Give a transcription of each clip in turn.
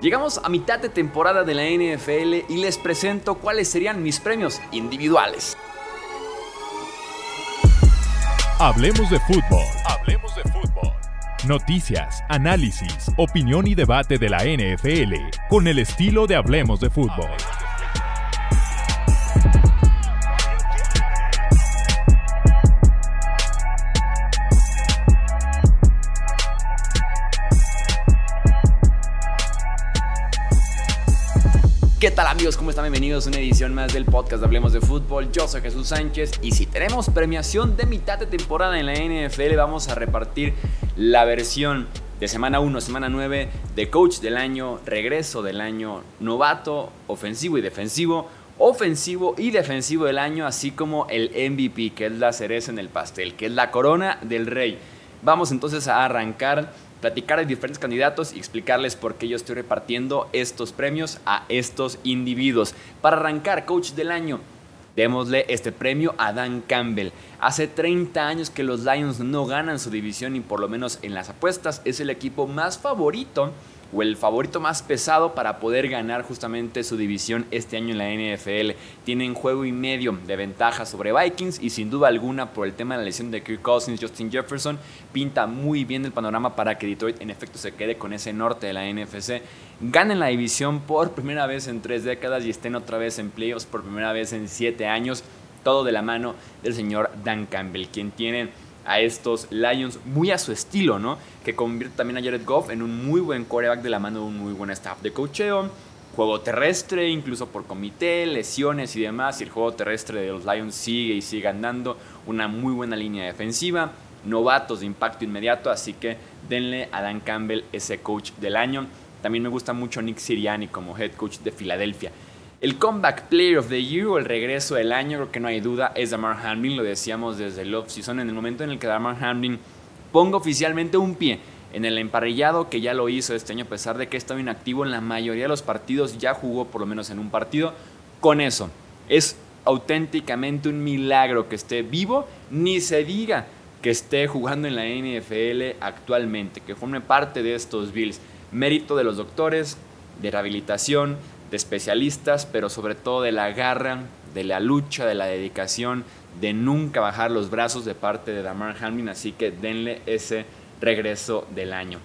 Llegamos a mitad de temporada de la NFL y les presento cuáles serían mis premios individuales. Hablemos de fútbol. Hablemos de fútbol. Noticias, análisis, opinión y debate de la NFL con el estilo de Hablemos de fútbol. ¿Qué tal amigos? ¿Cómo están? Bienvenidos a una edición más del podcast de Hablemos de Fútbol. Yo soy Jesús Sánchez y si tenemos premiación de mitad de temporada en la NFL vamos a repartir la versión de semana 1, semana 9 de coach del año, regreso del año, novato, ofensivo y defensivo, ofensivo y defensivo del año, así como el MVP, que es la cereza en el pastel, que es la corona del rey. Vamos entonces a arrancar platicar de diferentes candidatos y explicarles por qué yo estoy repartiendo estos premios a estos individuos. Para arrancar, coach del año, démosle este premio a Dan Campbell. Hace 30 años que los Lions no ganan su división y por lo menos en las apuestas es el equipo más favorito o el favorito más pesado para poder ganar justamente su división este año en la NFL. Tienen juego y medio de ventaja sobre Vikings y sin duda alguna por el tema de la lesión de Kirk Cousins, Justin Jefferson, pinta muy bien el panorama para que Detroit en efecto se quede con ese norte de la NFC. Ganen la división por primera vez en tres décadas y estén otra vez en playoffs por primera vez en siete años. Todo de la mano del señor Dan Campbell, quien tiene a estos Lions muy a su estilo, ¿no? Que convierte también a Jared Goff en un muy buen quarterback de la mano de un muy buen staff de cocheo. Juego terrestre, incluso por comité, lesiones y demás. Y el juego terrestre de los Lions sigue y sigue andando. Una muy buena línea defensiva. Novatos de impacto inmediato. Así que denle a Dan Campbell ese coach del año. También me gusta mucho Nick Siriani como head coach de Filadelfia. El Comeback Player of the Year o el regreso del año, creo que no hay duda, es Damar Hamlin. Lo decíamos desde el off-season. En el momento en el que Damar Hamlin ponga oficialmente un pie en el emparrillado, que ya lo hizo este año, a pesar de que estaba inactivo en la mayoría de los partidos, ya jugó por lo menos en un partido. Con eso, es auténticamente un milagro que esté vivo, ni se diga que esté jugando en la NFL actualmente, que forme parte de estos Bills. Mérito de los doctores, de rehabilitación, de especialistas, pero sobre todo de la garra, de la lucha, de la dedicación, de nunca bajar los brazos de parte de Damar Hamlin, así que denle ese regreso del año.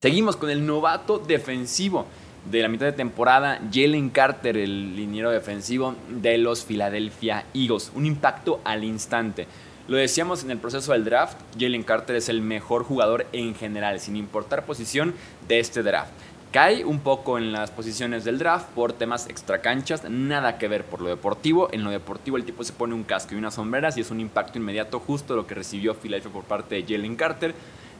Seguimos con el novato defensivo de la mitad de temporada, Jalen Carter, el liniero defensivo de los Philadelphia Eagles. Un impacto al instante. Lo decíamos en el proceso del draft, Jalen Carter es el mejor jugador en general, sin importar posición de este draft. Cae un poco en las posiciones del draft por temas extracanchas, nada que ver por lo deportivo. En lo deportivo el tipo se pone un casco y unas sombreras y es un impacto inmediato justo lo que recibió Philadelphia por parte de Jalen Carter.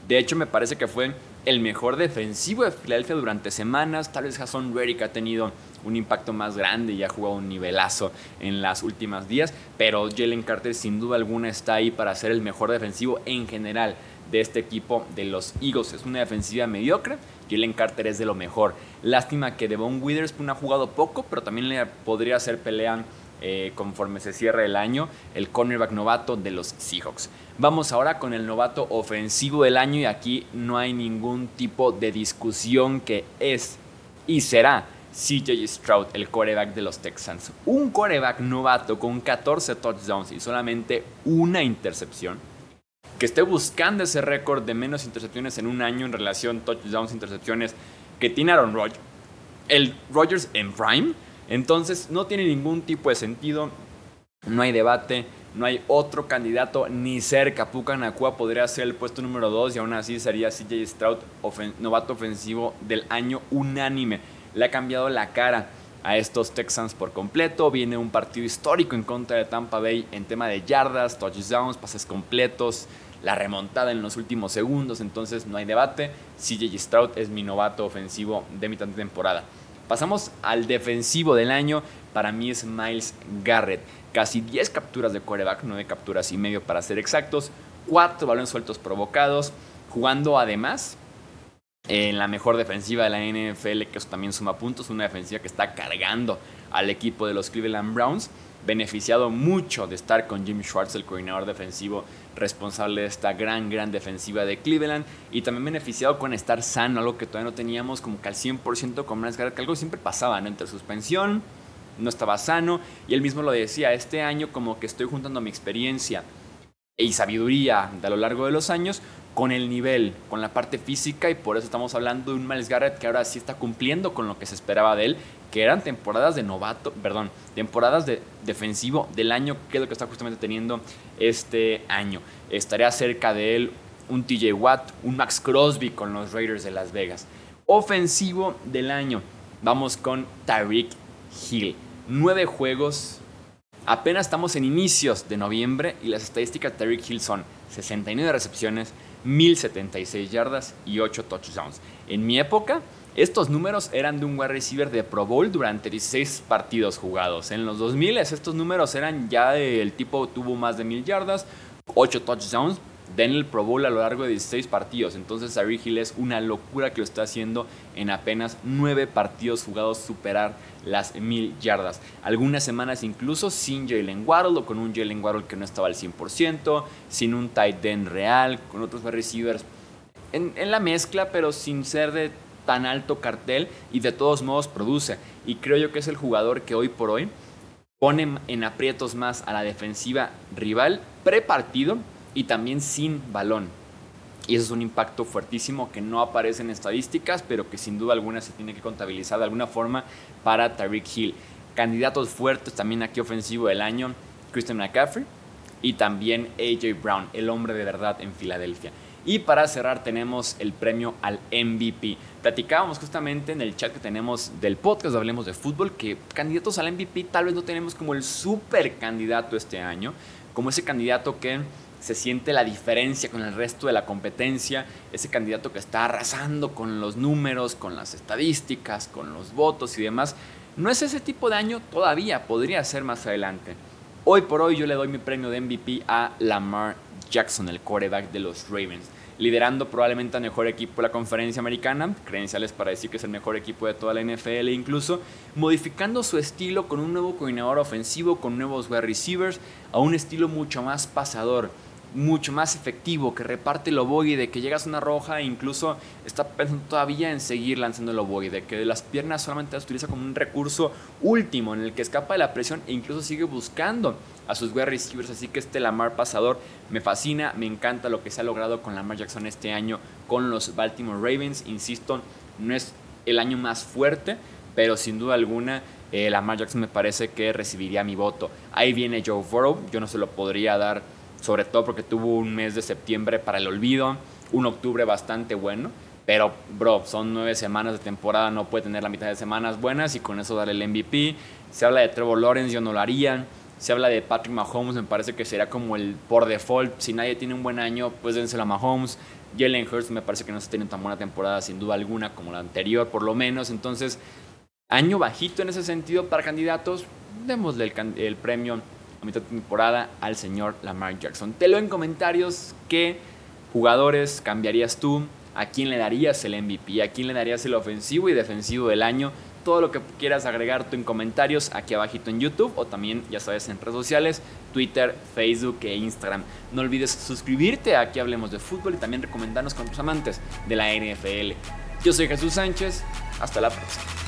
De hecho me parece que fue el mejor defensivo de Philadelphia durante semanas. Tal vez Jason Reddick ha tenido un impacto más grande y ha jugado un nivelazo en las últimas días. Pero Jalen Carter sin duda alguna está ahí para ser el mejor defensivo en general de este equipo de los Eagles. Es una defensiva mediocre Jalen Carter es de lo mejor. Lástima que Devon Witherspoon ha jugado poco, pero también le podría hacer pelea eh, conforme se cierre el año, el cornerback novato de los Seahawks. Vamos ahora con el novato ofensivo del año y aquí no hay ningún tipo de discusión que es y será CJ Stroud, el coreback de los Texans. Un coreback novato con 14 touchdowns y solamente una intercepción que esté buscando ese récord de menos intercepciones en un año en relación touchdowns, intercepciones que tiene Aaron Rodgers. El Rodgers en prime. Entonces no tiene ningún tipo de sentido. No hay debate. No hay otro candidato ni cerca. Puka Nakua podría ser el puesto número 2 y aún así sería CJ Stroud, novato ofensivo del año unánime. Le ha cambiado la cara a estos Texans por completo. Viene un partido histórico en contra de Tampa Bay en tema de yardas, touchdowns, pases completos la remontada en los últimos segundos, entonces no hay debate. CJ Stroud es mi novato ofensivo de mitad de temporada. Pasamos al defensivo del año, para mí es Miles Garrett. Casi 10 capturas de quarterback, 9 capturas y medio para ser exactos, 4 balones sueltos provocados, jugando además en la mejor defensiva de la NFL, que eso también suma puntos, una defensiva que está cargando al equipo de los Cleveland Browns. Beneficiado mucho de estar con Jim Schwartz, el coordinador defensivo responsable de esta gran, gran defensiva de Cleveland. Y también beneficiado con estar sano, algo que todavía no teníamos como que al 100% con Miles Garrett, que algo siempre pasaba, ¿no? Entre suspensión, no estaba sano. Y él mismo lo decía, este año como que estoy juntando mi experiencia y sabiduría de a lo largo de los años con el nivel, con la parte física y por eso estamos hablando de un Miles Garrett que ahora sí está cumpliendo con lo que se esperaba de él, que eran temporadas de novato, perdón, temporadas de defensivo del año, que es lo que está justamente teniendo este año. Estaría cerca de él un TJ Watt, un Max Crosby con los Raiders de Las Vegas. Ofensivo del año, vamos con Tyreek Hill. Nueve juegos, apenas estamos en inicios de noviembre y las estadísticas de Tyreek Hill son 69 recepciones, 1076 yardas y 8 touchdowns. En mi época, estos números eran de un wide receiver de Pro Bowl durante 16 partidos jugados. En los 2000 estos números eran ya del tipo tuvo más de 1000 yardas, 8 touchdowns, den el Pro Bowl a lo largo de 16 partidos. Entonces Ari Hill es una locura que lo está haciendo en apenas 9 partidos jugados superar las 1000 yardas. Algunas semanas incluso sin Jalen Waddle o con un Jalen Waddle que no estaba al 100%, sin un tight end real, con otros receivers en, en la mezcla, pero sin ser de tan alto cartel y de todos modos produce. Y creo yo que es el jugador que hoy por hoy pone en aprietos más a la defensiva rival pre-partido y también sin balón. Y eso es un impacto fuertísimo que no aparece en estadísticas, pero que sin duda alguna se tiene que contabilizar de alguna forma para Tariq Hill. Candidatos fuertes también aquí ofensivo del año, Christian McCaffrey y también AJ Brown, el hombre de verdad en Filadelfia. Y para cerrar tenemos el premio al MVP. Platicábamos justamente en el chat que tenemos del podcast, hablemos de fútbol, que candidatos al MVP tal vez no tenemos como el super candidato este año, como ese candidato que se siente la diferencia con el resto de la competencia, ese candidato que está arrasando con los números, con las estadísticas, con los votos y demás. No es ese tipo de año todavía, podría ser más adelante. Hoy por hoy yo le doy mi premio de MVP a Lamar Jackson, el quarterback de los Ravens, liderando probablemente al mejor equipo de la conferencia americana, credenciales para decir que es el mejor equipo de toda la NFL, incluso modificando su estilo con un nuevo coordinador ofensivo, con nuevos wide receivers, a un estilo mucho más pasador mucho más efectivo, que reparte el ovoide, que llegas a una roja e incluso está pensando todavía en seguir lanzando el ovoide, que las piernas solamente las utiliza como un recurso último en el que escapa de la presión e incluso sigue buscando a sus wide receivers. Así que este Lamar pasador me fascina, me encanta lo que se ha logrado con Lamar Jackson este año con los Baltimore Ravens. Insisto, no es el año más fuerte, pero sin duda alguna eh, Lamar Jackson me parece que recibiría mi voto. Ahí viene Joe Burrow, yo no se lo podría dar sobre todo porque tuvo un mes de septiembre para el olvido, un octubre bastante bueno. Pero, bro, son nueve semanas de temporada, no puede tener la mitad de semanas buenas y con eso darle el MVP. Se habla de Trevor Lawrence, yo no lo haría. Se habla de Patrick Mahomes, me parece que sería como el por default. Si nadie tiene un buen año, pues dénselo a Mahomes. Jalen Hurts me parece que no se tiene tan buena temporada, sin duda alguna, como la anterior, por lo menos. Entonces, año bajito en ese sentido para candidatos, démosle el, el premio a mitad de temporada al señor Lamar Jackson. Te en comentarios qué jugadores cambiarías tú, a quién le darías el MVP, a quién le darías el ofensivo y defensivo del año. Todo lo que quieras agregar tú en comentarios aquí abajito en YouTube o también ya sabes en redes sociales, Twitter, Facebook e Instagram. No olvides suscribirte Aquí Hablemos de Fútbol y también recomendarnos con tus amantes de la NFL. Yo soy Jesús Sánchez, hasta la próxima.